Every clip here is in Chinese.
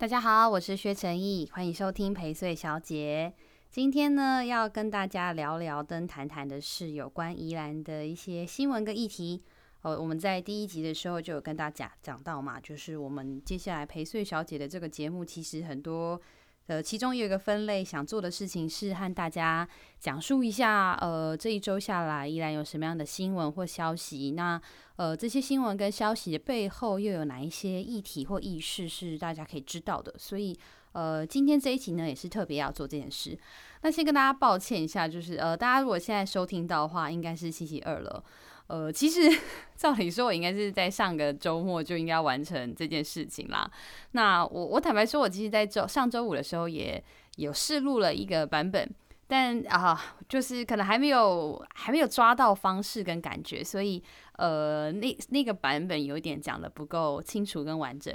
大家好，我是薛成毅，欢迎收听陪睡小姐。今天呢，要跟大家聊聊、跟谈谈的是有关宜兰的一些新闻跟议题。呃，我们在第一集的时候就有跟大家讲到嘛，就是我们接下来陪睡小姐的这个节目，其实很多。呃，其中有一个分类想做的事情是和大家讲述一下，呃，这一周下来依然有什么样的新闻或消息。那呃，这些新闻跟消息的背后又有哪一些议题或议事是大家可以知道的？所以呃，今天这一集呢也是特别要做这件事。那先跟大家抱歉一下，就是呃，大家如果现在收听到的话，应该是星期二了。呃，其实 照理说，我应该是在上个周末就应该完成这件事情啦。那我我坦白说，我其实在周上周五的时候也有试录了一个版本，但啊，就是可能还没有还没有抓到方式跟感觉，所以呃，那那个版本有点讲的不够清楚跟完整。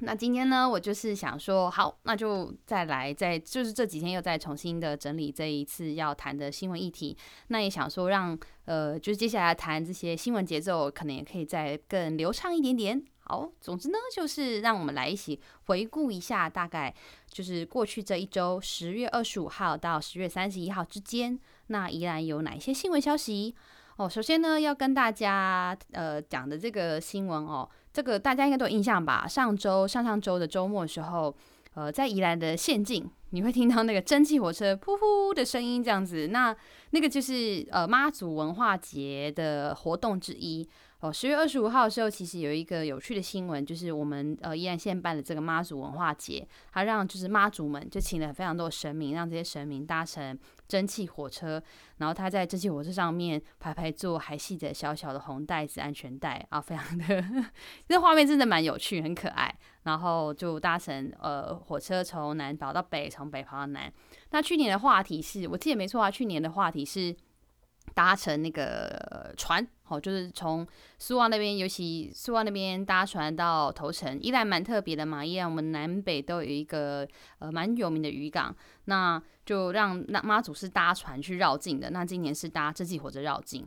那今天呢，我就是想说，好，那就再来，再就是这几天又再重新的整理这一次要谈的新闻议题。那也想说让，呃，就是接下来谈这些新闻节奏，可能也可以再更流畅一点点。好，总之呢，就是让我们来一起回顾一下，大概就是过去这一周，十月二十五号到十月三十一号之间，那依然有哪一些新闻消息？哦，首先呢，要跟大家呃讲的这个新闻哦。这个大家应该都有印象吧？上周、上上周的周末的时候，呃，在宜兰的县境，你会听到那个蒸汽火车噗噗的声音，这样子。那那个就是呃妈祖文化节的活动之一。哦，十月二十五号的时候，其实有一个有趣的新闻，就是我们呃宜兰县办的这个妈祖文化节，它让就是妈祖们就请了非常多神明，让这些神明搭乘蒸汽火车，然后他在蒸汽火车上面排排坐，还系着小小的红带子安全带啊，非常的 这画面真的蛮有趣，很可爱。然后就搭乘呃火车从南跑到北，从北跑到南。那去年的话题是我记得没错啊，去年的话题是。搭乘那个船，哦，就是从苏澳那边，尤其苏澳那边搭船到头城，依然蛮特别的嘛。依然我们南北都有一个呃蛮有名的渔港，那就让那妈祖是搭船去绕境的。那今年是搭蒸汽火车绕境。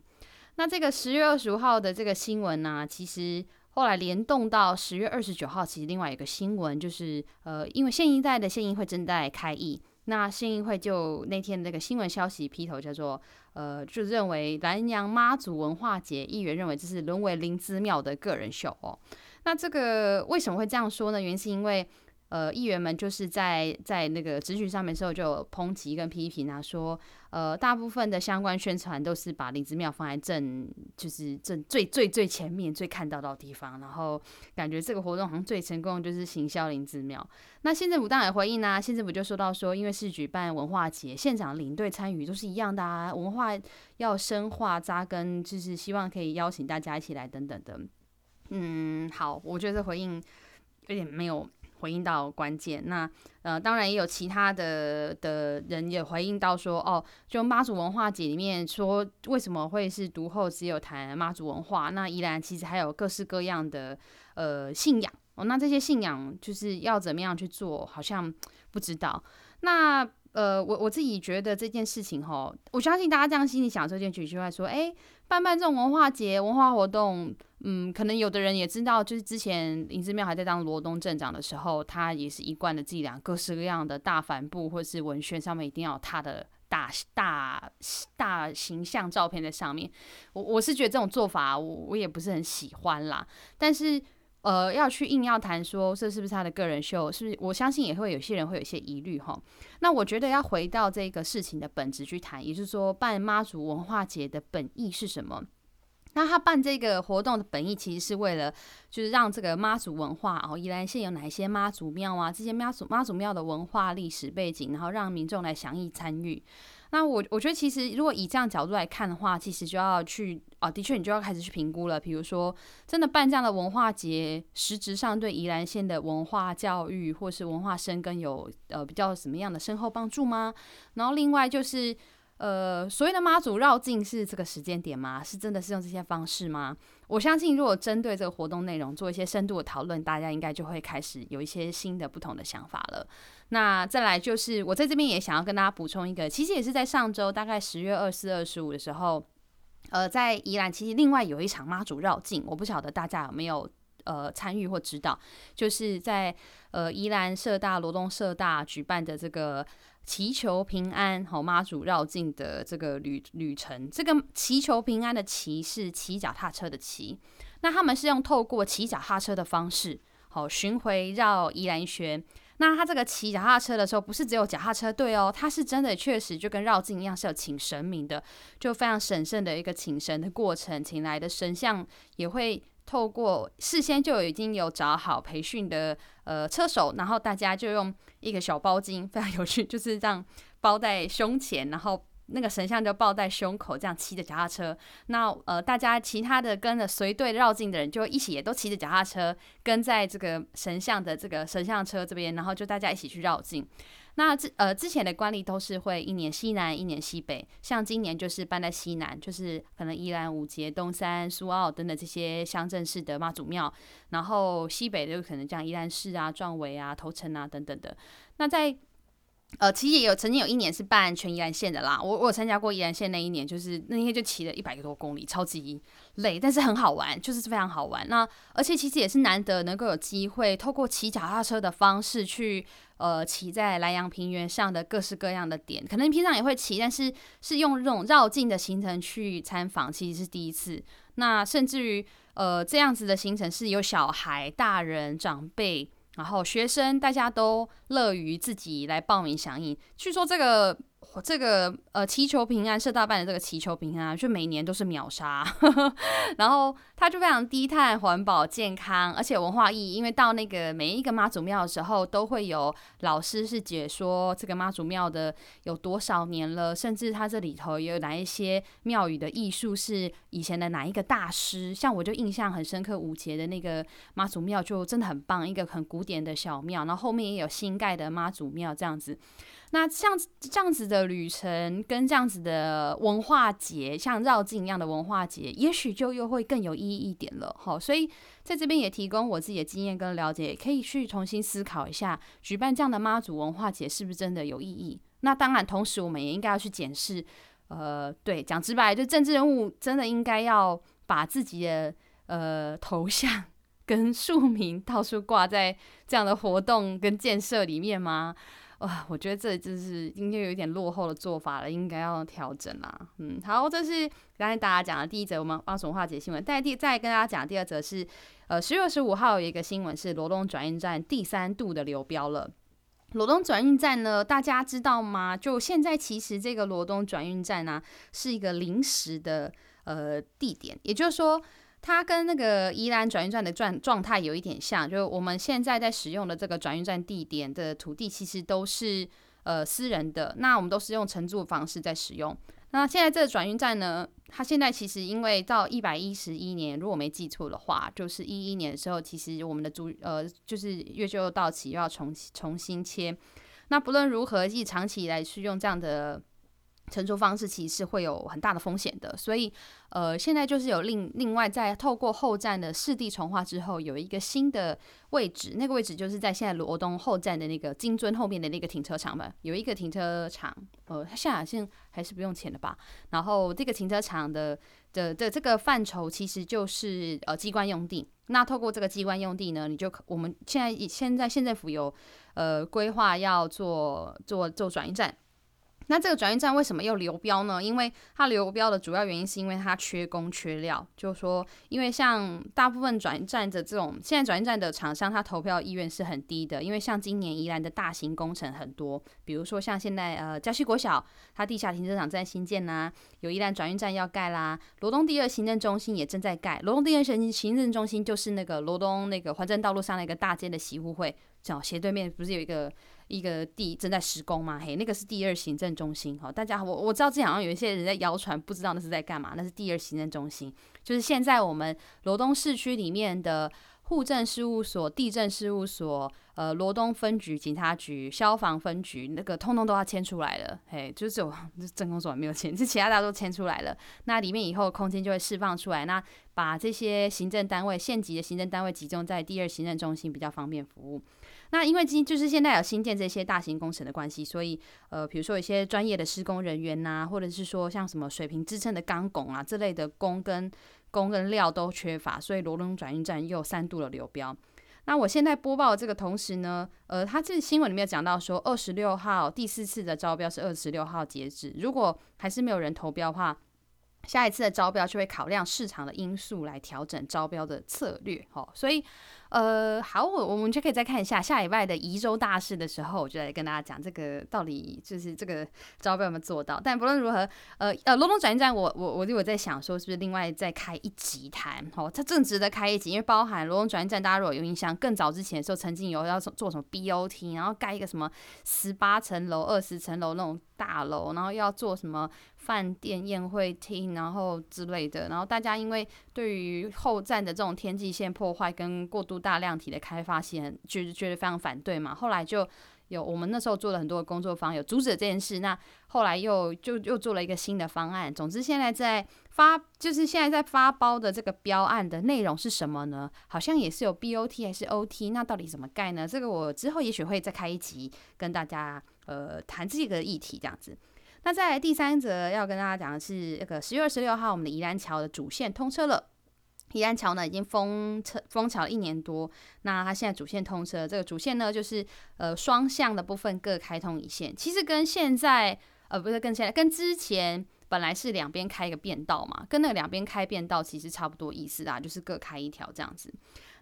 那这个十月二十五号的这个新闻呢，其实后来联动到十月二十九号，其实另外一个新闻就是呃，因为县一代的县议会正在开议。那县议会就那天那个新闻消息劈头叫做，呃，就认为南阳妈祖文化节，议员认为这是沦为灵芝庙的个人秀哦。那这个为什么会这样说呢？原因是因为。呃，议员们就是在在那个质询上面的时候就抨击跟批评啊，说呃，大部分的相关宣传都是把灵芝庙放在正，就是正最最最前面最看到的地方，然后感觉这个活动好像最成功就是行销灵芝庙。那县政府当然也回应啊，县政府就说到说，因为是举办文化节，现场领队参与都是一样的啊，文化要深化扎根，就是希望可以邀请大家一起来等等的。嗯，好，我觉得这回应有点没有。回应到关键，那呃，当然也有其他的的人也回应到说，哦，就妈祖文化节里面说，为什么会是独后只有谈妈祖文化？那依然其实还有各式各样的呃信仰哦，那这些信仰就是要怎么样去做，好像不知道。那呃，我我自己觉得这件事情吼，我相信大家这样心里想，这件举句话说，哎，办办这种文化节、文化活动，嗯，可能有的人也知道，就是之前灵芝庙还在当罗东镇长的时候，他也是一贯的伎俩，各式各样的大帆布或是文宣上面一定要他的大大大形象照片在上面。我我是觉得这种做法，我我也不是很喜欢啦，但是。呃，要去硬要谈说这是不是他的个人秀，是不是？我相信也会有些人会有些疑虑哈。那我觉得要回到这个事情的本质去谈，也就是说办妈祖文化节的本意是什么？那他办这个活动的本意其实是为了，就是让这个妈祖文化哦，宜兰县有哪些妈祖庙啊？这些妈祖妈祖庙的文化历史背景，然后让民众来详细参与。那我我觉得，其实如果以这样角度来看的话，其实就要去啊，的确你就要开始去评估了。比如说，真的办这样的文化节，实质上对宜兰县的文化教育或是文化生根有呃比较什么样的深厚帮助吗？然后另外就是。呃，所谓的妈祖绕境是这个时间点吗？是真的是用这些方式吗？我相信，如果针对这个活动内容做一些深度的讨论，大家应该就会开始有一些新的不同的想法了。那再来就是，我在这边也想要跟大家补充一个，其实也是在上周，大概十月二四、二十五的时候，呃，在宜兰其实另外有一场妈祖绕境，我不晓得大家有没有呃参与或指导，就是在呃宜兰社大、罗东社大举办的这个祈求平安好妈祖绕境的这个旅旅程。这个祈求平安的祈是骑脚踏车的骑，那他们是用透过骑脚踏车的方式，好巡回绕宜兰圈。那他这个骑脚踏车的时候，不是只有脚踏车队哦，他是真的确实就跟绕境一样，是有请神明的，就非常神圣的一个请神的过程，请来的神像也会透过事先就已经有找好培训的呃车手，然后大家就用一个小包巾，非常有趣，就是这样包在胸前，然后。那个神像就抱在胸口，这样骑着脚踏车。那呃，大家其他的跟着随队绕境的人，就一起也都骑着脚踏车，跟在这个神像的这个神像车这边，然后就大家一起去绕境。那之呃之前的惯例都是会一年西南，一年西北。像今年就是搬在西南，就是可能依兰、五节、东山、苏澳等等这些乡镇市的妈祖庙。然后西北就可能像依兰市啊、壮围啊、头城啊等等的。那在呃，其实也有曾经有一年是办全宜兰县的啦，我我参加过宜兰县那一年，就是那天就骑了一百个多公里，超级累，但是很好玩，就是非常好玩。那而且其实也是难得能够有机会透过骑脚踏车的方式去呃骑在兰阳平原上的各式各样的点，可能平常也会骑，但是是用这种绕境的行程去参访，其实是第一次。那甚至于呃这样子的行程是有小孩、大人、长辈。然后学生大家都乐于自己来报名响应。据说这个。这个呃，祈求平安社大办的这个祈求平安，就每年都是秒杀，然后它就非常低碳、环保、健康，而且文化意义。因为到那个每一个妈祖庙的时候，都会有老师是解说这个妈祖庙的有多少年了，甚至它这里头有哪一些庙宇的艺术是以前的哪一个大师。像我就印象很深刻，五节的那个妈祖庙就真的很棒，一个很古典的小庙，然后后面也有新盖的妈祖庙这样子。那像这样子的旅程，跟这样子的文化节，像绕境一样的文化节，也许就又会更有意义一点了。好，所以在这边也提供我自己的经验跟了解，可以去重新思考一下，举办这样的妈祖文化节是不是真的有意义？那当然，同时我们也应该要去检视，呃，对，讲直白，就政治人物真的应该要把自己的呃头像跟 署名到处挂在这样的活动跟建设里面吗？哇，我觉得这就是应该有一点落后的做法了，应该要调整啦。嗯，好，这是刚才大家讲的第一则我们妈祖文化节新闻。再第再跟大家讲第二则是，呃，十月二十五号有一个新闻是罗东转运站第三度的流标了。罗东转运站呢，大家知道吗？就现在其实这个罗东转运站呢，是一个临时的呃地点，也就是说。它跟那个宜兰转运站的状状态有一点像，就是我们现在在使用的这个转运站地点的土地，其实都是呃私人的。那我们都是用承租方式在使用。那现在这个转运站呢，它现在其实因为到一百一十一年，如果没记错的话，就是一一年的时候，其实我们的租呃就是月就到期，又要重重新签。那不论如何，一长期以来是用这样的。承租方式其实是会有很大的风险的，所以呃，现在就是有另另外在透过后站的市地重划之后，有一个新的位置，那个位置就是在现在罗东后站的那个金樽后面的那个停车场嘛，有一个停车场，呃，它现在好像还是不用钱的吧？然后这个停车场的的的这个范畴其实就是呃机关用地，那透过这个机关用地呢，你就我们现在现在县政府有呃规划要做做做转运站。那这个转运站为什么又流标呢？因为它流标的主要原因是因为它缺工缺料。就是说，因为像大部分转运站的这种，现在转运站的厂商，他投票意愿是很低的。因为像今年宜兰的大型工程很多，比如说像现在呃礁溪国小，它地下停车场在新建呐、啊，有宜兰转运站要盖啦，罗东第二行政中心也正在盖。罗东第二行行政中心就是那个罗东那个环镇道路上那个大街的习护会，叫斜对面不是有一个。一个地正在施工嘛，嘿，那个是第二行政中心，哈，大家我我知道这好像有一些人在谣传，不知道那是在干嘛，那是第二行政中心，就是现在我们罗东市区里面的户政事务所、地政事务所、呃罗东分局、警察局、消防分局，那个通通都要迁出来了，嘿，就只有镇公所还没有迁，就其他大家都迁出来了，那里面以后空间就会释放出来，那把这些行政单位、县级的行政单位集中在第二行政中心，比较方便服务。那因为今就是现在有新建这些大型工程的关系，所以呃，比如说一些专业的施工人员呐、或者是说像什么水平支撑的钢拱啊这类的工跟工跟料都缺乏，所以罗东转运站又三度的流标。那我现在播报的这个同时呢，呃，他这新闻里面有讲到说，二十六号第四次的招标是二十六号截止，如果还是没有人投标的话，下一次的招标就会考量市场的因素来调整招标的策略。哦，所以。呃，好，我我们就可以再看一下下礼拜的宜州大事的时候，我就来跟大家讲这个到底就是这个招标有没有做到。但不论如何，呃呃，罗东转运站，我我我就有在想说，是不是另外再开一集谈？哦，它正值得开一集，因为包含罗东转运站，大家如果有印象，更早之前的时候，曾经有要做什么 BOT，然后盖一个什么十八层楼、二十层楼那种大楼，然后要做什么饭店、宴会厅，然后之类的。然后大家因为对于后站的这种天际线破坏跟过度大量体的开发线，就是觉得非常反对嘛。后来就有我们那时候做了很多的工作坊，有阻止这件事。那后来又就又做了一个新的方案。总之现在在发，就是现在在发包的这个标案的内容是什么呢？好像也是有 BOT 还是 OT？那到底怎么盖呢？这个我之后也许会再开一集跟大家呃谈这个议题这样子。那在第三则要跟大家讲的是，那个十月二十六号，我们的宜兰桥的主线通车了。宜兰桥呢已经封车封桥一年多，那它现在主线通车，这个主线呢就是呃双向的部分各开通一线，其实跟现在呃不是跟现在跟之前本来是两边开一个便道嘛，跟那个两边开便道其实差不多意思啦，就是各开一条这样子。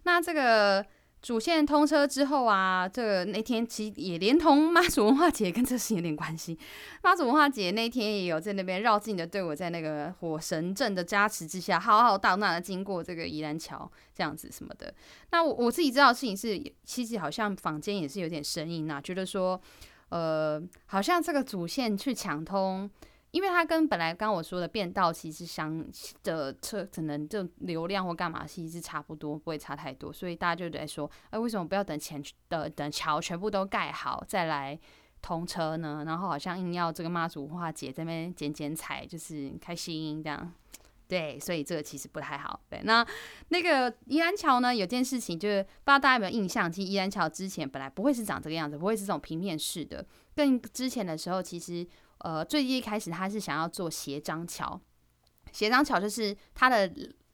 那这个。主线通车之后啊，这个那天其实也连同妈祖文化节跟这事有点关系。妈祖文化节那天也有在那边绕境的队伍，在那个火神阵的加持之下，浩浩荡荡的经过这个宜兰桥这样子什么的。那我我自己知道事情是，其实好像坊间也是有点声音呐，觉得说，呃，好像这个主线去抢通。因为它跟本来刚刚我说的变道其实相的车可能就流量或干嘛其实是差不多，不会差太多，所以大家就在说，哎，为什么不要等前的等桥全部都盖好再来通车呢？然后好像硬要这个妈祖文化节这边剪剪彩，就是开心这样，对，所以这个其实不太好。对，那那个宜兰桥呢，有件事情就是不知道大家有没有印象，其实宜兰桥之前本来不会是长这个样子，不会是这种平面式的，更之前的时候其实。呃，最一开始他是想要做斜张桥，斜张桥就是它的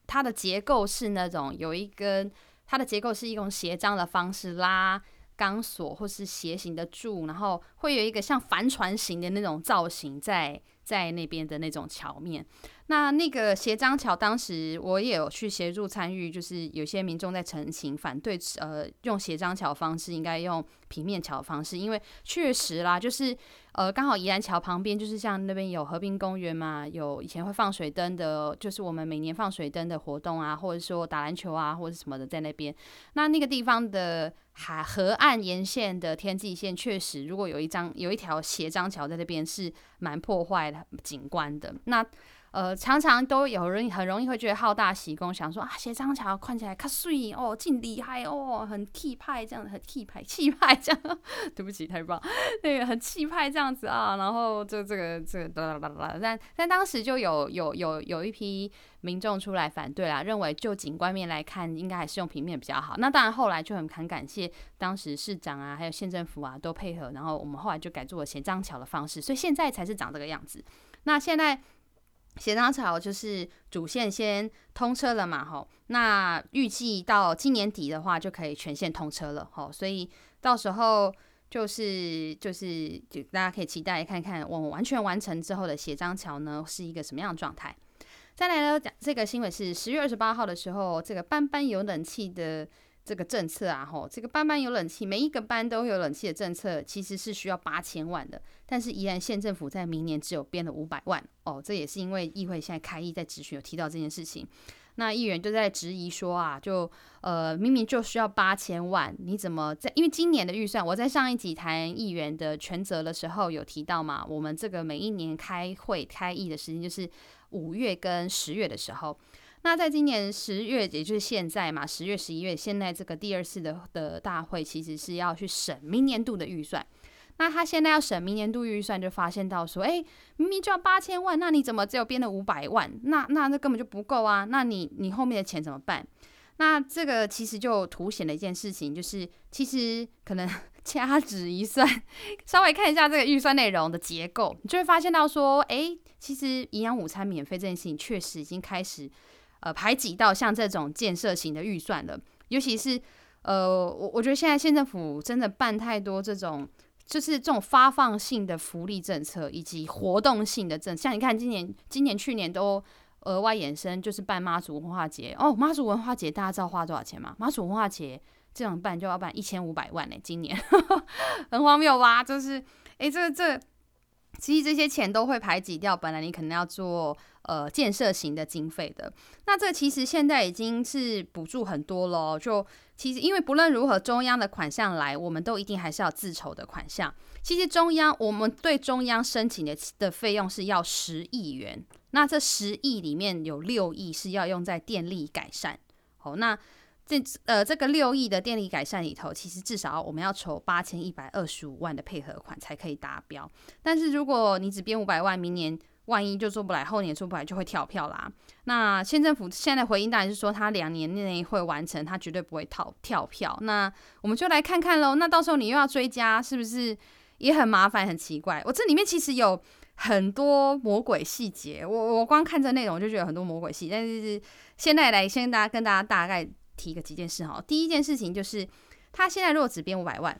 它的结构是那种有一根，它的结构是一种斜张的方式拉钢索或是斜形的柱，然后会有一个像帆船型的那种造型在在那边的那种桥面。那那个斜张桥，当时我也有去协助参与，就是有些民众在澄清反对，呃，用斜张桥方式，应该用平面桥方式，因为确实啦，就是呃，刚好宜兰桥旁边就是像那边有河滨公园嘛，有以前会放水灯的，就是我们每年放水灯的活动啊，或者说打篮球啊，或者什么的在那边。那那个地方的海河岸沿线的天际线，确实如果有一张有一条斜张桥在那边，是蛮破坏景观的。那呃，常常都有人很容易会觉得好大喜功，想说啊，斜张桥看起来可水哦，真厉害哦，很气派这样，很气派气派这样。对不起，太棒，那个很气派这样子啊。然后就这个这个哒哒哒哒，但但当时就有有有有一批民众出来反对啦，认为就景观面来看，应该还是用平面比较好。那当然后来就很很感谢当时市长啊，还有县政府啊都配合，然后我们后来就改做了斜张桥的方式，所以现在才是长这个样子。那现在。斜张桥就是主线先通车了嘛，吼，那预计到今年底的话就可以全线通车了，吼，所以到时候就是就是就大家可以期待看看我们完全完成之后的斜张桥呢是一个什么样的状态。再来呢，讲这个新闻是十月二十八号的时候，这个班班有冷气的。这个政策啊，吼，这个班班有冷气，每一个班都有冷气的政策，其实是需要八千万的。但是宜兰县政府在明年只有编了五百万哦，这也是因为议会现在开议在质询有提到这件事情。那议员就在质疑说啊，就呃明明就需要八千万，你怎么在？因为今年的预算，我在上一集谈议员的权责的时候有提到嘛，我们这个每一年开会开议的时间就是五月跟十月的时候。那在今年十月，也就是现在嘛，十月、十一月，现在这个第二次的的大会，其实是要去审明年度的预算。那他现在要审明年度预算，就发现到说，哎，明明就要八千万，那你怎么只有编了五百万？那那那根本就不够啊！那你你后面的钱怎么办？那这个其实就凸显了一件事情，就是其实可能 掐指一算，稍微看一下这个预算内容的结构，你就会发现到说，哎，其实营养午餐免费这件事情确实已经开始。呃排挤到像这种建设型的预算了。尤其是呃，我我觉得现在县政府真的办太多这种，就是这种发放性的福利政策以及活动性的政，像你看今年、今年、去年都额外衍生，就是办妈祖文化节哦。妈祖文化节大家知道花多少钱吗？妈祖文化节这样办就要办一千五百万呢，今年 很荒谬吧？就是哎，这这。其实这些钱都会排挤掉，本来你可能要做呃建设型的经费的。那这其实现在已经是补助很多了。就其实因为不论如何，中央的款项来，我们都一定还是要自筹的款项。其实中央我们对中央申请的的费用是要十亿元，那这十亿里面有六亿是要用在电力改善。好，那。这呃，这个六亿的电力改善里头，其实至少我们要筹八千一百二十五万的配合款才可以达标。但是如果你只编五百万，明年万一就做不来，后年做不来就会跳票啦。那县政府现在回应当然是说，他两年内会完成，他绝对不会跳跳票。那我们就来看看喽。那到时候你又要追加，是不是也很麻烦、很奇怪？我这里面其实有很多魔鬼细节，我我光看这内容就觉得很多魔鬼细。但是现在来先大家跟大家大概。提个几件事哈，第一件事情就是，他现在如果只编五百万，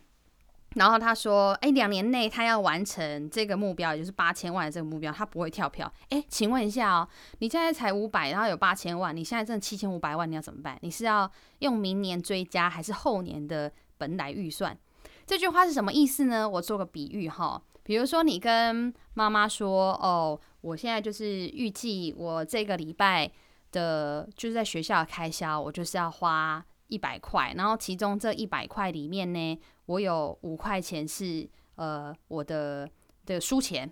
然后他说，哎，两年内他要完成这个目标，也就是八千万的这个目标，他不会跳票。哎，请问一下哦，你现在才五百，然后有八千万，你现在挣七千五百万，你要怎么办？你是要用明年追加，还是后年的本来预算？这句话是什么意思呢？我做个比喻哈，比如说你跟妈妈说，哦，我现在就是预计我这个礼拜。的就是在学校的开销，我就是要花一百块，然后其中这一百块里面呢，我有五块钱是呃我的的书钱。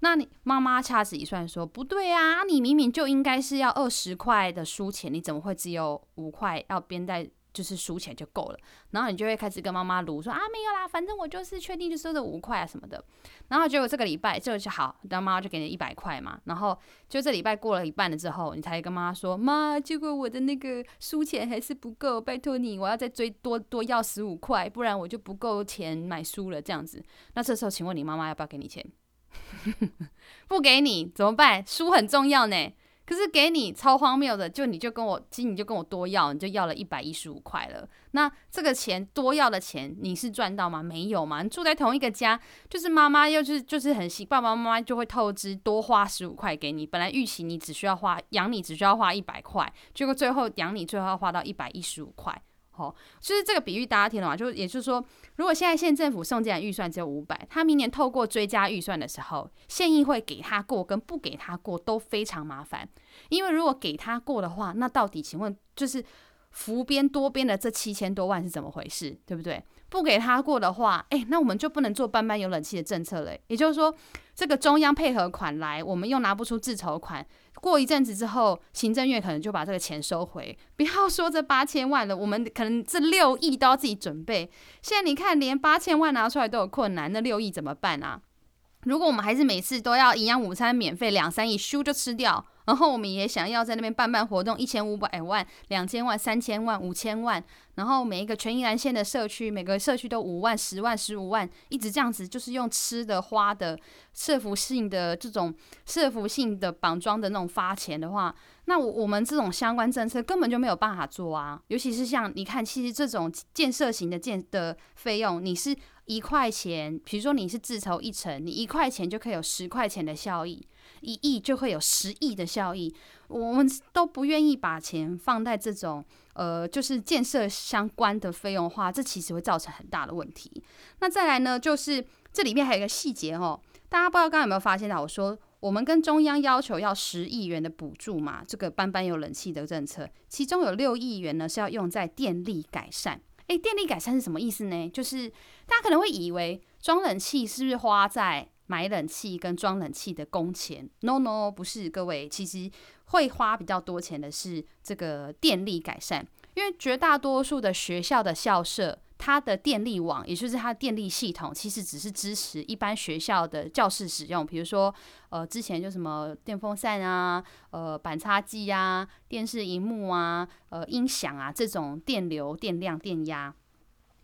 那你妈妈掐指一算说，不对啊，你明明就应该是要二十块的书钱，你怎么会只有五块要编在？就是输钱就够了，然后你就会开始跟妈妈卢说啊，没有啦，反正我就是确定就收这五块啊什么的，然后结果这个礼拜就是好，然后妈妈就给你一百块嘛，然后就这礼拜过了一半了之后，你才跟妈妈说，妈，结果我的那个输钱还是不够，拜托你，我要再追多多要十五块，不然我就不够钱买书了这样子。那这时候请问你妈妈要不要给你钱？不给你怎么办？书很重要呢。可是给你超荒谬的，就你就跟我，其实你就跟我多要，你就要了一百一十五块了。那这个钱多要的钱，你是赚到吗？没有嘛？你住在同一个家，就是妈妈又是就是很习，爸爸妈妈就会透支多花十五块给你。本来预期你只需要花养你只需要花一百块，结果最后养你最后要花到一百一十五块。好，就是这个比喻大家听懂吗？就也就是说，如果现在县政府送进来预算只有五百，他明年透过追加预算的时候，县议会给他过跟不给他过都非常麻烦。因为如果给他过的话，那到底请问就是浮编多编的这七千多万是怎么回事？对不对？不给他过的话，哎，那我们就不能做班班有冷气的政策了。也就是说，这个中央配合款来，我们又拿不出自筹款。过一阵子之后，行政院可能就把这个钱收回。不要说这八千万了，我们可能这六亿都要自己准备。现在你看，连八千万拿出来都有困难，那六亿怎么办啊？如果我们还是每次都要营养午餐免费两三亿，咻就吃掉。然后我们也想要在那边办办活动，一千五百万、两千万、三千万、五千万，然后每一个全宜兰县的社区，每个社区都五万、十万、十五万，一直这样子，就是用吃的、花的、社福性的这种社福性的绑装的那种发钱的话，那我我们这种相关政策根本就没有办法做啊。尤其是像你看，其实这种建设型的建的费用，你是一块钱，比如说你是自筹一成，你一块钱就可以有十块钱的效益。一亿就会有十亿的效益，我们都不愿意把钱放在这种呃，就是建设相关的费用的话，这其实会造成很大的问题。那再来呢，就是这里面还有一个细节哦，大家不知道刚刚有没有发现到，我说我们跟中央要求要十亿元的补助嘛，这个班班有冷气的政策，其中有六亿元呢是要用在电力改善。诶，电力改善是什么意思呢？就是大家可能会以为装冷气是不是花在买冷气跟装冷气的工钱，no no 不是，各位，其实会花比较多钱的是这个电力改善，因为绝大多数的学校的校舍，它的电力网，也就是它的电力系统，其实只是支持一般学校的教室使用，比如说，呃，之前就什么电风扇啊，呃，板擦机啊，电视荧幕啊，呃，音响啊，这种电流、电量、电压。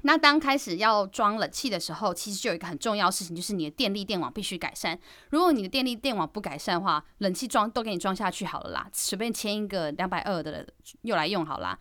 那当开始要装冷气的时候，其实就有一个很重要的事情，就是你的电力电网必须改善。如果你的电力电网不改善的话，冷气装都给你装下去好了啦，随便签一个两百二的又来用好啦。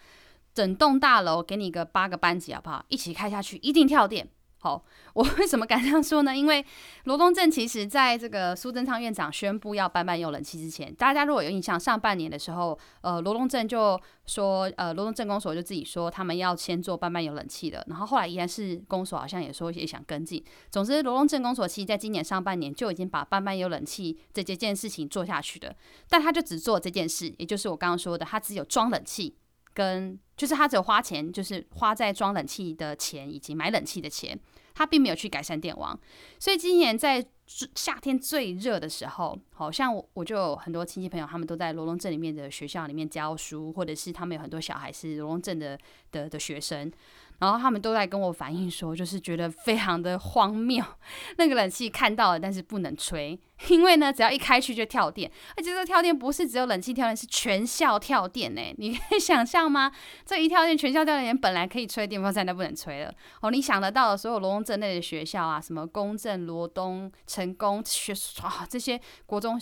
整栋大楼给你个八个班级好不好？一起开下去，一定跳电。好，我为什么敢这样说呢？因为罗东镇其实在这个苏贞昌院长宣布要班班有冷气之前，大家如果有印象，上半年的时候，呃，罗东镇就说，呃，罗东镇公所就自己说他们要先做班班有冷气的，然后后来宜兰市公所好像也说也想跟进。总之，罗东镇公所其实在今年上半年就已经把班班有冷气这这件事情做下去的，但他就只做这件事，也就是我刚刚说的，他只有装冷气。跟就是他只有花钱，就是花在装冷气的钱以及买冷气的钱，他并没有去改善电网。所以今年在夏天最热的时候，好像我我就有很多亲戚朋友，他们都在罗东镇里面的学校里面教书，或者是他们有很多小孩是罗东镇的的的学生。然后他们都在跟我反映说，就是觉得非常的荒谬，那个冷气看到了，但是不能吹，因为呢，只要一开去就跳电，而且这个跳电不是只有冷气跳电，是全校跳电呢。你可以想象吗？这一跳电，全校跳电，连本来可以吹电风扇都不能吹了。哦，你想得到的所有罗东镇内的学校啊，什么公正、罗东、成功学啊，这些国中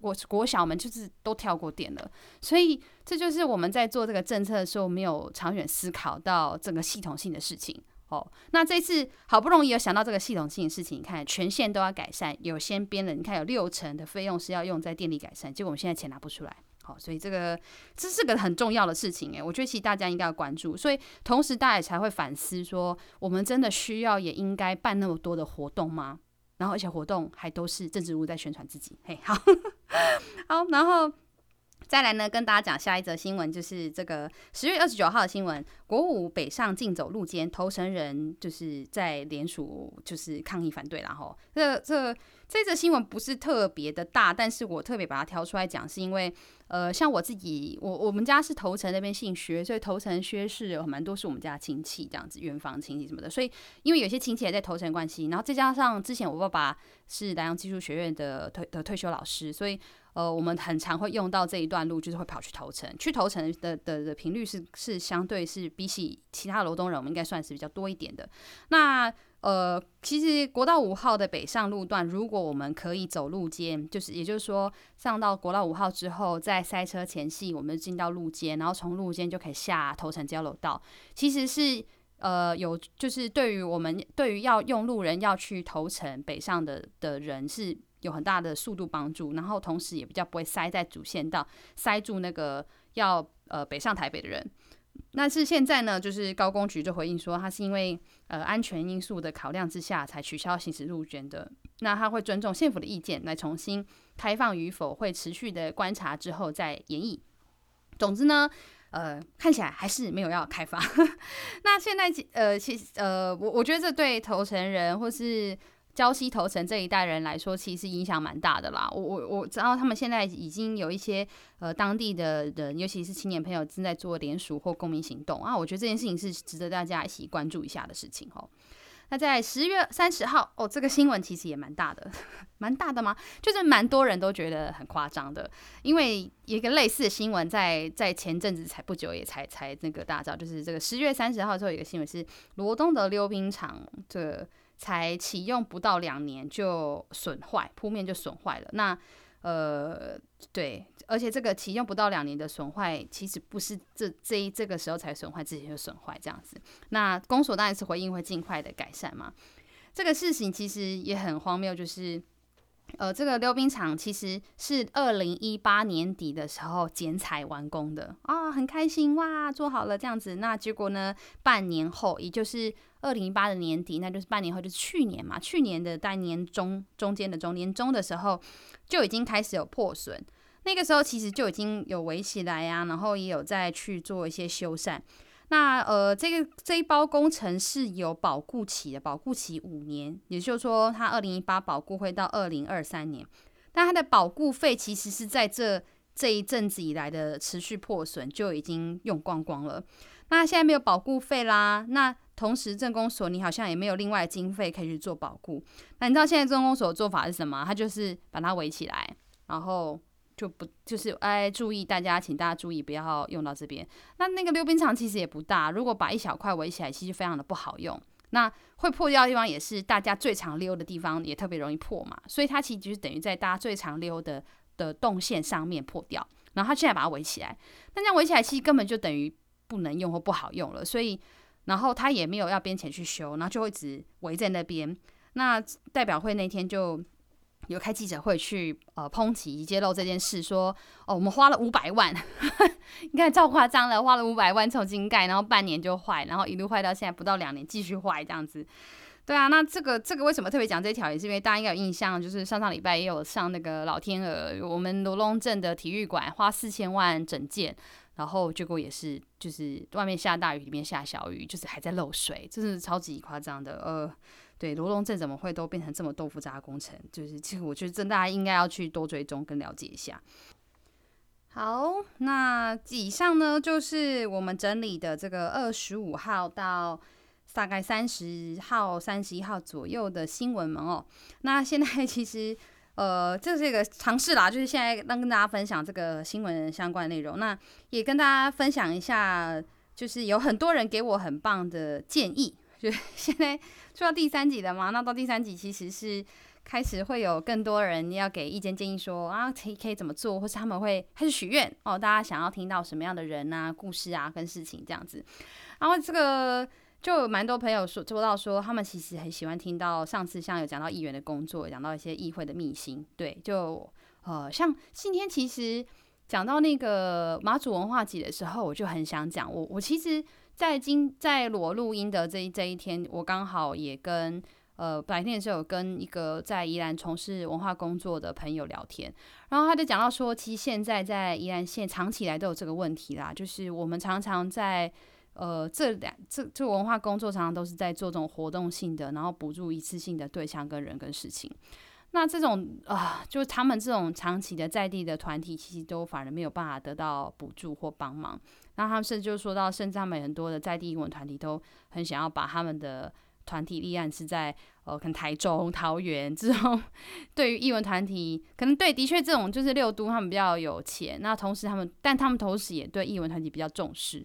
国国小们就是都跳过电了，所以。这就是我们在做这个政策的时候没有长远思考到整个系统性的事情哦。那这次好不容易有想到这个系统性的事情，你看全线都要改善，有先编的，你看有六成的费用是要用在电力改善，结果我们现在钱拿不出来，好，所以这个这是个很重要的事情诶，我觉得其实大家应该要关注，所以同时大家也才会反思说，我们真的需要也应该办那么多的活动吗？然后而且活动还都是政治人物在宣传自己，嘿，好，好，然后。再来呢，跟大家讲下一则新闻，就是这个十月二十九号的新闻。国五北上竞走路肩，头城人就是在联署，就是抗议反对。然后，这这这则新闻不是特别的大，但是我特别把它挑出来讲，是因为，呃，像我自己，我我们家是头城那边姓薛，所以头城薛氏有蛮多是我们家亲戚这样子，远房亲戚什么的。所以，因为有些亲戚也在头城关系，然后再加上之前我爸爸是南洋技术学院的退的退休老师，所以。呃，我们很常会用到这一段路，就是会跑去头城，去头城的的的频率是是相对是比起其他楼东人，我们应该算是比较多一点的。那呃，其实国道五号的北上路段，如果我们可以走路肩，就是也就是说上到国道五号之后，在塞车前夕，我们进到路肩，然后从路肩就可以下头城交流道，其实是呃有就是对于我们对于要用路人要去头城北上的的人是。有很大的速度帮助，然后同时也比较不会塞在主线道，塞住那个要呃北上台北的人。但是现在呢，就是高工局就回应说，他是因为呃安全因素的考量之下才取消行驶路肩的。那他会尊重县府的意见来重新开放与否，会持续的观察之后再研议。总之呢，呃看起来还是没有要开放。那现在呃其呃我我觉得这对投诚人或是。礁溪头城这一代人来说，其实影响蛮大的啦。我我我知道他们现在已经有一些呃当地的人，尤其是青年朋友正在做联署或公民行动啊。我觉得这件事情是值得大家一起关注一下的事情哦。那在十月三十号哦，这个新闻其实也蛮大的，蛮大的吗？就是蛮多人都觉得很夸张的，因为一个类似的新闻在在前阵子才不久也才才那个大招，就是这个十月三十号之后有一个新闻是罗东的溜冰场这。才启用不到两年就损坏，铺面就损坏了。那呃，对，而且这个启用不到两年的损坏，其实不是这这一这个时候才损坏，之前就损坏这样子。那公所当然是回应会尽快的改善嘛。这个事情其实也很荒谬，就是。呃，这个溜冰场其实是二零一八年底的时候剪彩完工的啊，很开心哇，做好了这样子。那结果呢，半年后，也就是二零一八的年底，那就是半年后，就是去年嘛，去年的大年中中间的中年中的时候，就已经开始有破损。那个时候其实就已经有围起来呀、然后也有再去做一些修缮。那呃，这个这一包工程是有保固期的，保固期五年，也就是说，它二零一八保固会到二零二三年。但它的保固费其实是在这这一阵子以来的持续破损就已经用光光了。那现在没有保固费啦，那同时镇公所你好像也没有另外经费可以去做保固。那你知道现在镇公所的做法是什么？它就是把它围起来，然后就不就是哎，注意大家，请大家注意不要用到这边。那那个溜冰场其实也不大，如果把一小块围起来，其实非常的不好用。那会破掉的地方也是大家最常溜的地方，也特别容易破嘛。所以它其实就是等于在大家最常溜的的动线上面破掉，然后他现在把它围起来。但这样围起来其实根本就等于不能用或不好用了。所以然后他也没有要编钱去修，然后就会一直围在那边。那代表会那天就。有开记者会去呃抨击揭露这件事，说哦，我们花了五百万，你看超夸张了，花了五百万重新盖，然后半年就坏，然后一路坏到现在不到两年继续坏这样子。对啊，那这个这个为什么特别讲这条，也是因为大家应该有印象，就是上上礼拜也有上那个老天鹅，我们罗龙镇的体育馆花四千万整建，然后结果也是就是外面下大雨，里面下小雨，就是还在漏水，这是超级夸张的，呃。对，罗龙镇怎么会都变成这么豆腐渣工程？就是其实我觉得真大家应该要去多追踪跟了解一下。好，那以上呢就是我们整理的这个二十五号到大概三十号、三十一号左右的新闻们哦。那现在 其实呃这是一个尝试啦，就是现在让跟大家分享这个新闻相关内容。那也跟大家分享一下，就是有很多人给我很棒的建议。就 现在做到第三集了嘛，那到第三集其实是开始会有更多人要给意见建议说啊，可以可以怎么做，或是他们会开始许愿哦，大家想要听到什么样的人啊、故事啊跟事情这样子。然后这个就有蛮多朋友说说到说，他们其实很喜欢听到上次像有讲到议员的工作，讲到一些议会的秘辛，对，就呃像今天其实讲到那个马祖文化节的时候，我就很想讲，我我其实。在今在裸录音的这一这一天，我刚好也跟呃白天的时候有跟一个在宜兰从事文化工作的朋友聊天，然后他就讲到说，其实现在在宜兰县长期来都有这个问题啦，就是我们常常在呃这两这这文化工作常常都是在做这种活动性的，然后补助一次性的对象跟人跟事情。那这种啊、呃，就他们这种长期的在地的团体，其实都反而没有办法得到补助或帮忙。那他们甚至就说到，甚至他们很多的在地艺文团体都很想要把他们的团体立案是在呃，可能台中、桃园这种。对于艺文团体，可能对，的确这种就是六都他们比较有钱。那同时他们，但他们同时也对艺文团体比较重视。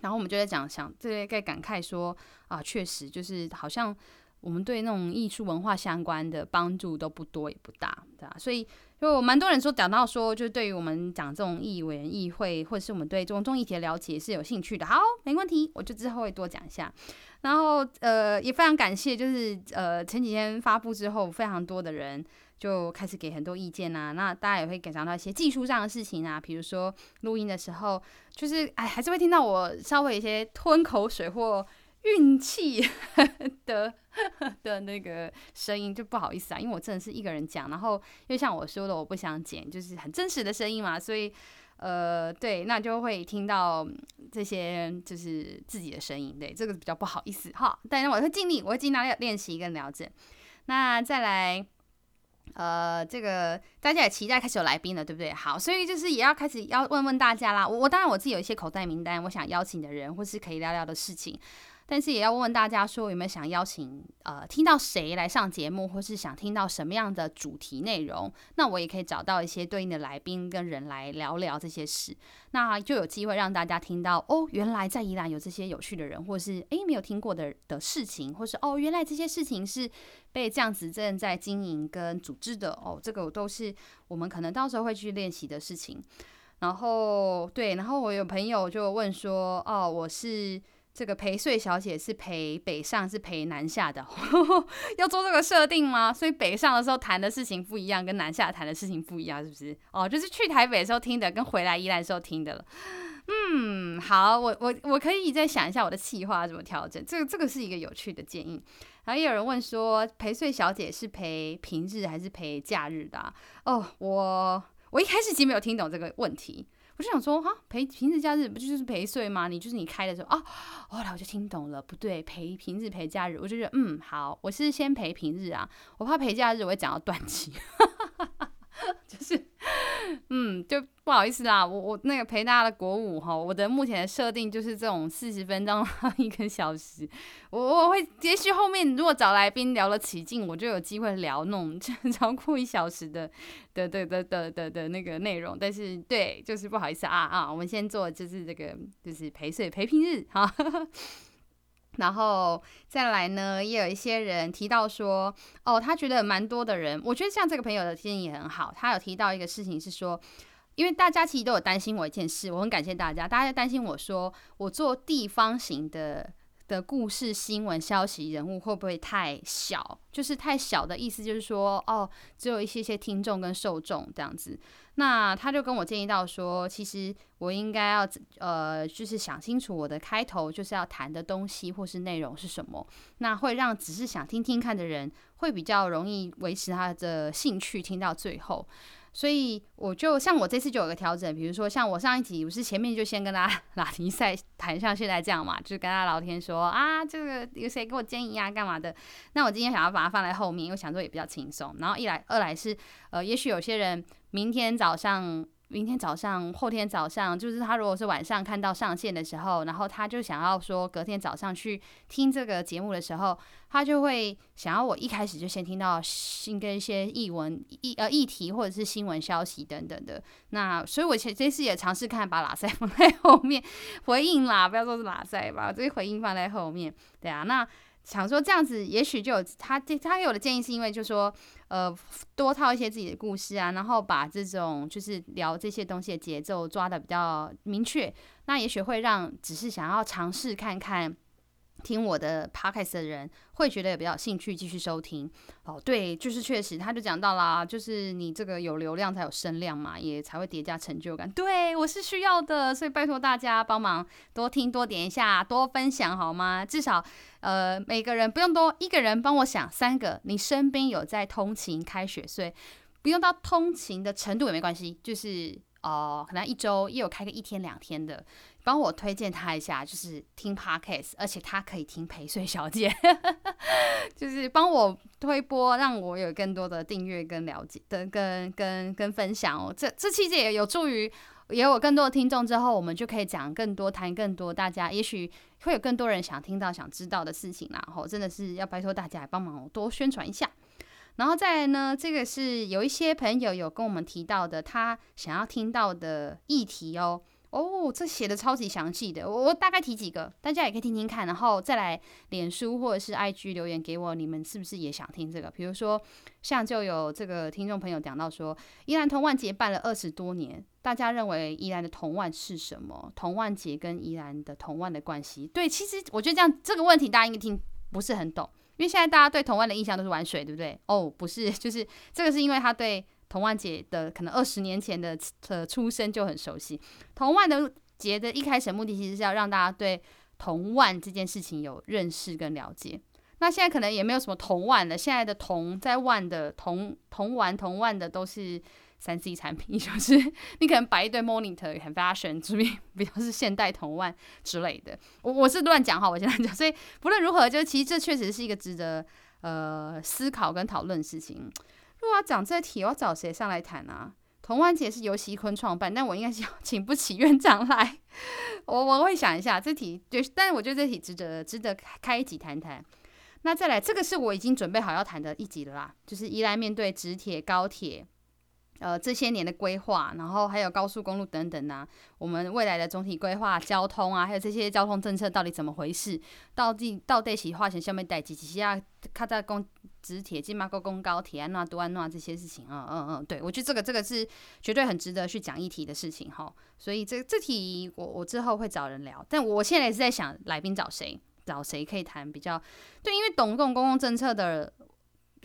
然后我们就在讲，想这些在感慨说啊，确实就是好像。我们对那种艺术文化相关的帮助都不多也不大，对吧？所以就蛮多人说讲到说，就对于我们讲这种艺文议会，或者是我们对这种综艺体的了解是有兴趣的。好，没问题，我就之后会多讲一下。然后呃，也非常感谢，就是呃前几天发布之后，非常多的人就开始给很多意见啊。那大家也会感想到一些技术上的事情啊，比如说录音的时候，就是哎还是会听到我稍微一些吞口水或。运气 的的那个声音就不好意思啊，因为我真的是一个人讲，然后因为像我说的，我不想剪，就是很真实的声音嘛，所以呃，对，那就会听到这些就是自己的声音，对，这个比较不好意思哈。但是我会尽力，我会尽量练习跟了解。那再来，呃，这个大家也期待开始有来宾了，对不对？好，所以就是也要开始要问问大家啦。我我当然我自己有一些口袋名单，我想邀请的人或是可以聊聊的事情。但是也要问问大家，说有没有想邀请呃听到谁来上节目，或是想听到什么样的主题内容？那我也可以找到一些对应的来宾跟人来聊聊这些事，那就有机会让大家听到哦，原来在宜兰有这些有趣的人，或是诶没有听过的的事情，或是哦原来这些事情是被这样子正在经营跟组织的哦，这个都是我们可能到时候会去练习的事情。然后对，然后我有朋友就问说，哦，我是。这个陪睡小姐是陪北上，是陪南下的，要做这个设定吗？所以北上的时候谈的事情不一样，跟南下谈的事情不一样，是不是？哦，就是去台北的时候听的，跟回来宜兰时候听的了。嗯，好，我我我可以再想一下我的企划怎么调整。这个这个是一个有趣的建议。然后也有人问说，陪睡小姐是陪平日还是陪假日的？哦，我我一开始其实没有听懂这个问题。我就想说，哈，陪平日假日不就是陪睡吗？你就是你开的时候啊，后来我就听懂了，不对，陪平日陪假日，我就觉得嗯好，我是先陪平日啊，我怕陪假日我会讲到 断气，就是嗯，就不好意思啦，我我那个陪大家的国舞哈，我的目前的设定就是这种四十分钟到一个小时，我我会也许后面如果找来宾聊了起劲，我就有机会聊那种 超过一小时的的的的的的的那个内容，但是对，就是不好意思啊啊，我们先做就是这个就是陪睡陪平日哈。然后再来呢，也有一些人提到说，哦，他觉得蛮多的人，我觉得像这个朋友的建议也很好。他有提到一个事情是说，因为大家其实都有担心我一件事，我很感谢大家，大家担心我说我做地方型的。的故事、新闻、消息、人物会不会太小？就是太小的意思，就是说，哦，只有一些些听众跟受众这样子。那他就跟我建议到说，其实我应该要呃，就是想清楚我的开头就是要谈的东西或是内容是什么，那会让只是想听听看的人会比较容易维持他的兴趣听到最后。所以我就像我这次就有个调整，比如说像我上一集，不是前面就先跟大家 拉迪赛谈，像现在这样嘛，就是跟大家聊天说啊，这个有谁给我建议、啊，干嘛的？那我今天想要把它放在后面，因为想说也比较轻松。然后一来二来是呃，也许有些人明天早上。明天早上、后天早上，就是他如果是晚上看到上线的时候，然后他就想要说隔天早上去听这个节目的时候，他就会想要我一开始就先听到新跟一些译文、议呃议题或者是新闻消息等等的。那所以我前这次也尝试看把喇塞放在后面回应啦，不要说是喇塞吧，这些回应放在后面，对啊，那。想说这样子，也许就有他他给我的建议是因为就说，呃，多套一些自己的故事啊，然后把这种就是聊这些东西的节奏抓的比较明确，那也许会让只是想要尝试看看。听我的 podcast 的人会觉得也比较有兴趣继续收听哦，对，就是确实，他就讲到啦，就是你这个有流量才有声量嘛，也才会叠加成就感。对，我是需要的，所以拜托大家帮忙多听多点一下，多分享好吗？至少呃每个人不用多，一个人帮我想三个，你身边有在通勤开学，所以不用到通勤的程度也没关系，就是。哦，可能一周也有开个一天两天的，帮我推荐他一下，就是听 Podcast，而且他可以听陪睡小姐，就是帮我推播，让我有更多的订阅跟了解的跟跟跟分享哦。这这期间也有助于也有更多的听众之后，我们就可以讲更多，谈更多，大家也许会有更多人想听到、想知道的事情啦。然后真的是要拜托大家帮忙多宣传一下。然后再来呢，这个是有一些朋友有跟我们提到的，他想要听到的议题哦。哦，这写的超级详细的，我大概提几个，大家也可以听听看，然后再来脸书或者是 IG 留言给我，你们是不是也想听这个？比如说，像就有这个听众朋友讲到说，宜兰童玩节办了二十多年，大家认为宜兰的童万是什么？童玩节跟宜兰的童万的关系？对，其实我觉得这样这个问题大家应该听不是很懂。因为现在大家对童万的印象都是玩水，对不对？哦，不是，就是这个是因为他对童玩节的可能二十年前的的出生就很熟悉。童万的节的一开始目的其实是要让大家对童万这件事情有认识跟了解。那现在可能也没有什么童万了，现在的童在万的童童玩童万的都是。三 C 产品 就是你可能摆一堆 monitor 很 fashion，这 边比较是现代童万之类的。我我是乱讲哈，我现在讲，所以不论如何，就其实这确实是一个值得呃思考跟讨论的事情。如果要讲这题，我要找谁上来谈啊？童玩节是游锡堃创办，但我应该是请不起院长来。我我会想一下这题，对，但是我觉得这题值得值得开一集谈谈。那再来，这个是我已经准备好要谈的一集了啦，就是依赖面对直铁高铁。呃，这些年的规划，然后还有高速公路等等啊，我们未来的总体规划、交通啊，还有这些交通政策到底怎么回事？到底到底是花钱消灭代几几下？卡在公直铁、金马高公高铁啊，那多安那这些事情啊，嗯嗯，对我觉得这个这个是绝对很值得去讲议题的事情哈。所以这这题我我之后会找人聊，但我现在也是在想来宾找谁，找谁可以谈比较对，因为懂这种公共政策的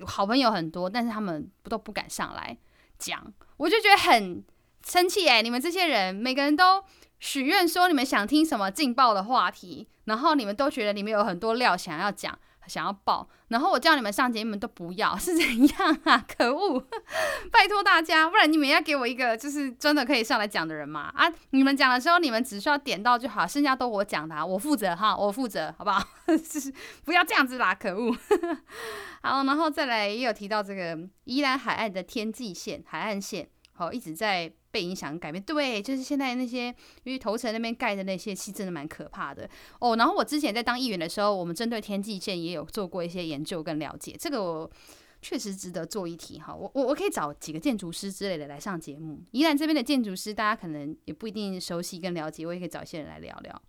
好朋友很多，但是他们不都不敢上来。讲，我就觉得很生气哎！你们这些人，每个人都许愿说你们想听什么劲爆的话题，然后你们都觉得你们有很多料想要讲、想要爆，然后我叫你们上节目，你们都不要，是怎样啊？可恶！拜托大家，不然你们要给我一个就是真的可以上来讲的人嘛？啊，你们讲的时候，你们只需要点到就好，剩下都我讲的，我负责哈，我负责，好不好？就是不要这样子啦，可恶！好，然后再来也有提到这个宜兰海岸的天际线海岸线，好，一直在被影响改变。对，就是现在那些因为头城那边盖的那些，戏真的蛮可怕的哦。然后我之前在当议员的时候，我们针对天际线也有做过一些研究跟了解，这个我确实值得做一题哈。我我我可以找几个建筑师之类的来上节目。宜兰这边的建筑师，大家可能也不一定熟悉跟了解，我也可以找一些人来聊聊。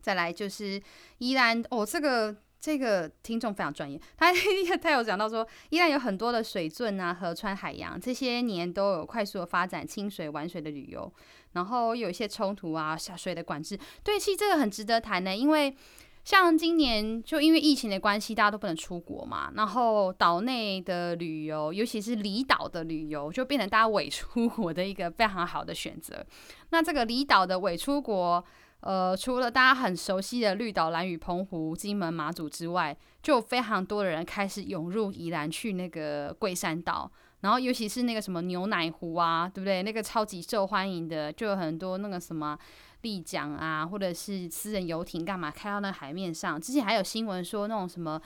再来就是宜兰哦，这个。这个听众非常专业，他 他有讲到说，依然有很多的水圳啊、河川、海洋，这些年都有快速的发展亲水玩水的旅游，然后有一些冲突啊、下水的管制。对，其实这个很值得谈的，因为像今年就因为疫情的关系，大家都不能出国嘛，然后岛内的旅游，尤其是离岛的旅游，就变成大家伪出国的一个非常好的选择。那这个离岛的伪出国。呃，除了大家很熟悉的绿岛、蓝屿、澎湖、金门、马祖之外，就非常多的人开始涌入宜兰去那个桂山岛，然后尤其是那个什么牛奶湖啊，对不对？那个超级受欢迎的，就有很多那个什么丽江啊，或者是私人游艇干嘛开到那海面上。之前还有新闻说那种什么。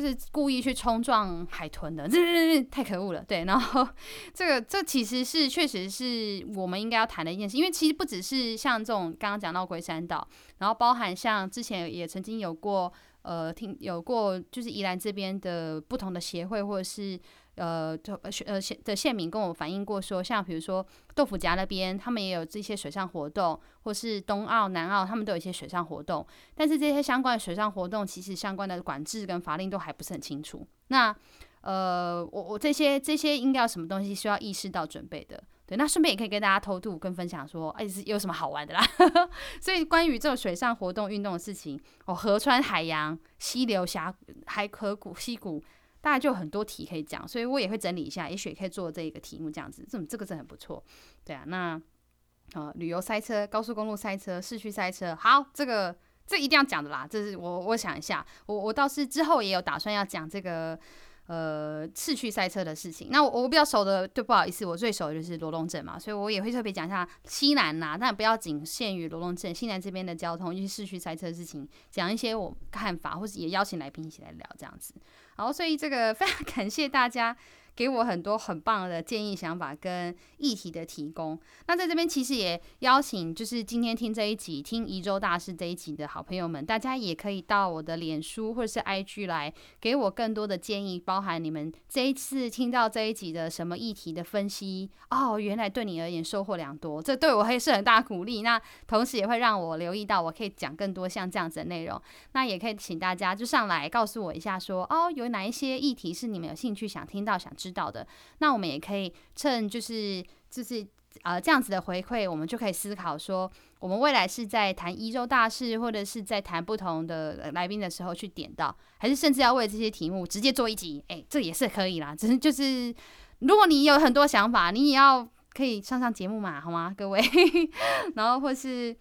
就是故意去冲撞海豚的，这这这太可恶了。对，然后这个这其实是确实是我们应该要谈的一件事，因为其实不只是像这种刚刚讲到龟山岛，然后包含像之前也曾经有过呃听有过就是宜兰这边的不同的协会或者是。呃，就呃呃县的县民跟我反映过说，像比如说豆腐夹那边，他们也有这些水上活动，或是东澳、南澳，他们都有一些水上活动。但是这些相关的水上活动，其实相关的管制跟法令都还不是很清楚。那呃，我我这些这些应该有什么东西需要意识到准备的？对，那顺便也可以跟大家偷渡跟分享说，哎，是有什么好玩的啦？所以关于这种水上活动运动的事情，哦，河川、海洋、溪流、峡海河谷、溪谷。大概就很多题可以讲，所以我也会整理一下，也许可以做这个题目这样子。这这个真的很不错，对啊。那呃，旅游塞车、高速公路塞车、市区塞车，好，这个这一定要讲的啦。这是我我想一下，我我倒是之后也有打算要讲这个。呃，市区塞车的事情，那我我比较熟的，对，不好意思，我最熟的就是罗东镇嘛，所以我也会特别讲一下西南呐、但不要仅限于罗东镇，西南这边的交通，因为市区塞车的事情，讲一些我看法，或是也邀请来宾一起来聊这样子。好，所以这个 非常感谢大家。给我很多很棒的建议、想法跟议题的提供。那在这边其实也邀请，就是今天听这一集、听宜州大师这一集的好朋友们，大家也可以到我的脸书或者是 IG 来给我更多的建议，包含你们这一次听到这一集的什么议题的分析哦，原来对你而言收获良多，这对我也是很大鼓励。那同时也会让我留意到，我可以讲更多像这样子的内容。那也可以请大家就上来告诉我一下，说哦，有哪一些议题是你们有兴趣想听到、想。知道的，那我们也可以趁就是就是呃这样子的回馈，我们就可以思考说，我们未来是在谈一周大事，或者是在谈不同的来宾的时候去点到，还是甚至要为这些题目直接做一集？哎，这也是可以啦。只是就是如果你有很多想法，你也要可以上上节目嘛，好吗，各位？然后或是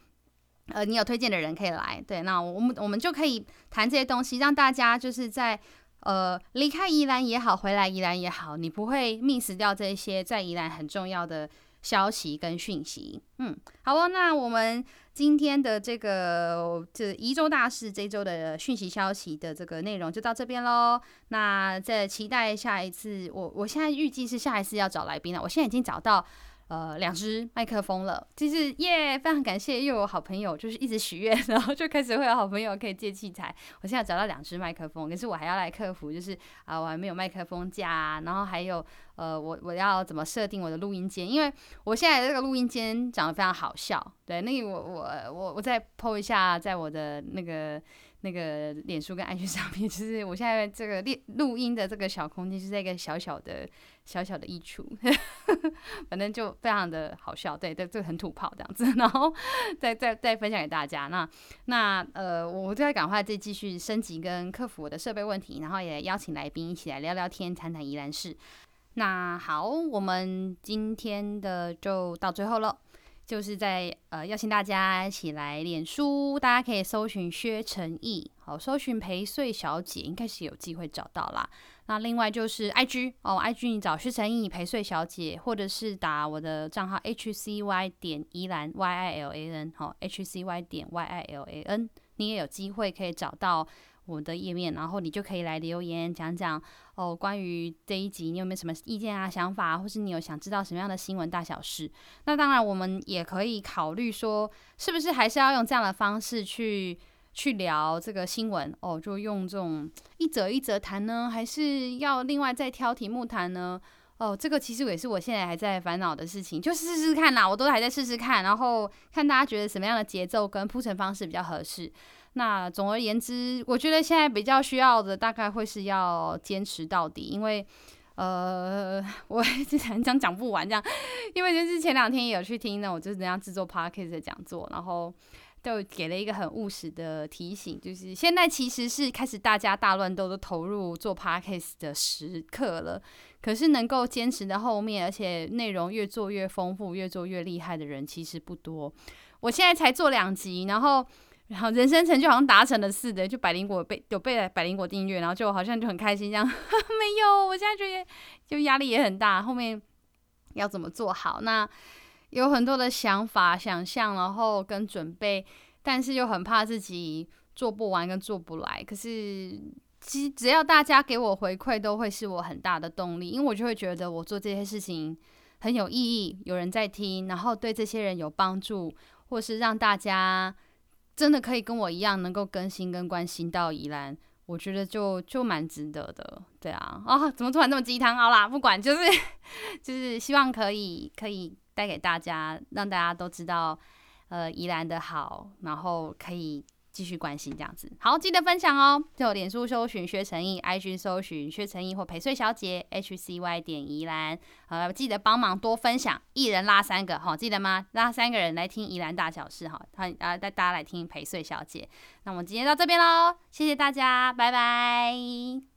呃你有推荐的人可以来，对，那我们我们就可以谈这些东西，让大家就是在。呃，离开宜兰也好，回来宜兰也好，你不会 miss 掉这些在宜兰很重要的消息跟讯息。嗯，好哦，那我们今天的这个这宜州大事这周的讯息消息的这个内容就到这边喽。那再期待下一次，我我现在预计是下一次要找来宾了。我现在已经找到。呃，两只麦克风了，就是耶，非常感谢，又有好朋友就是一直许愿，然后就开始会有好朋友可以借器材。我现在找到两只麦克风，可是我还要来克服，就是啊、我还没有麦克风架、然后还有呃，我我要怎么设定我的录音间？因为我现在这个录音间长得非常好笑，对，那个我我我我再 po 一下，在我的那个。那个脸书跟 IG 上面，就是我现在这个录录音的这个小空间，就是一个小小的小小的衣橱，反正就非常的好笑，对对，这个很土炮这样子，然后再再再分享给大家。那那呃，我就在赶快再继续升级跟克服我的设备问题，然后也邀请来宾一起来聊聊天，谈谈宜兰事。那好，我们今天的就到最后了。就是在呃邀请大家一起来脸书，大家可以搜寻薛成义，好，搜寻陪睡小姐，应该是有机会找到啦。那另外就是 IG 哦，IG 你找薛成义陪睡小姐，或者是打我的账号 HCY 点宜兰 Y I L A N，好，HCY 点 Y I L A N，你也有机会可以找到我的页面，然后你就可以来留言讲讲哦，关于这一集你有没有什么意见啊、想法，或是你有想知道什么样的新闻大小事？那当然，我们也可以考虑说，是不是还是要用这样的方式去去聊这个新闻哦？就用这种一则一则谈呢，还是要另外再挑题目谈呢？哦，这个其实也是我现在还在烦恼的事情，就试试看啦，我都还在试试看，然后看大家觉得什么样的节奏跟铺陈方式比较合适。那总而言之，我觉得现在比较需要的大概会是要坚持到底，因为呃，我之前讲讲不完这样，因为就是前两天也有去听那我就是怎样制作 podcast 的讲座，然后都给了一个很务实的提醒，就是现在其实是开始大家大乱斗都投入做 podcast 的时刻了，可是能够坚持到后面，而且内容越做越丰富、越做越厉害的人其实不多。我现在才做两集，然后。然后人生成就好像达成了似的，就百灵果被有被百灵果订阅，然后就好像就很开心这样。没有，我现在觉得就压力也很大，后面要怎么做好？那有很多的想法、想象，然后跟准备，但是又很怕自己做不完跟做不来。可是其实只要大家给我回馈，都会是我很大的动力，因为我就会觉得我做这些事情很有意义，有人在听，然后对这些人有帮助，或是让大家。真的可以跟我一样能够更新跟关心到宜兰，我觉得就就蛮值得的，对啊，啊、怎么突然那么鸡汤？好啦，不管，就是就是希望可以可以带给大家，让大家都知道，呃，宜兰的好，然后可以。继续关心这样子，好，记得分享哦。就脸书搜寻薛成义，IG 搜寻薛成义或陪睡小姐，H C Y 点宜兰，呃，记得帮忙多分享，一人拉三个，好，记得吗？拉三个人来听宜兰大小事，哈，他啊带大家来听陪睡小姐。那我们今天到这边喽，谢谢大家，拜拜。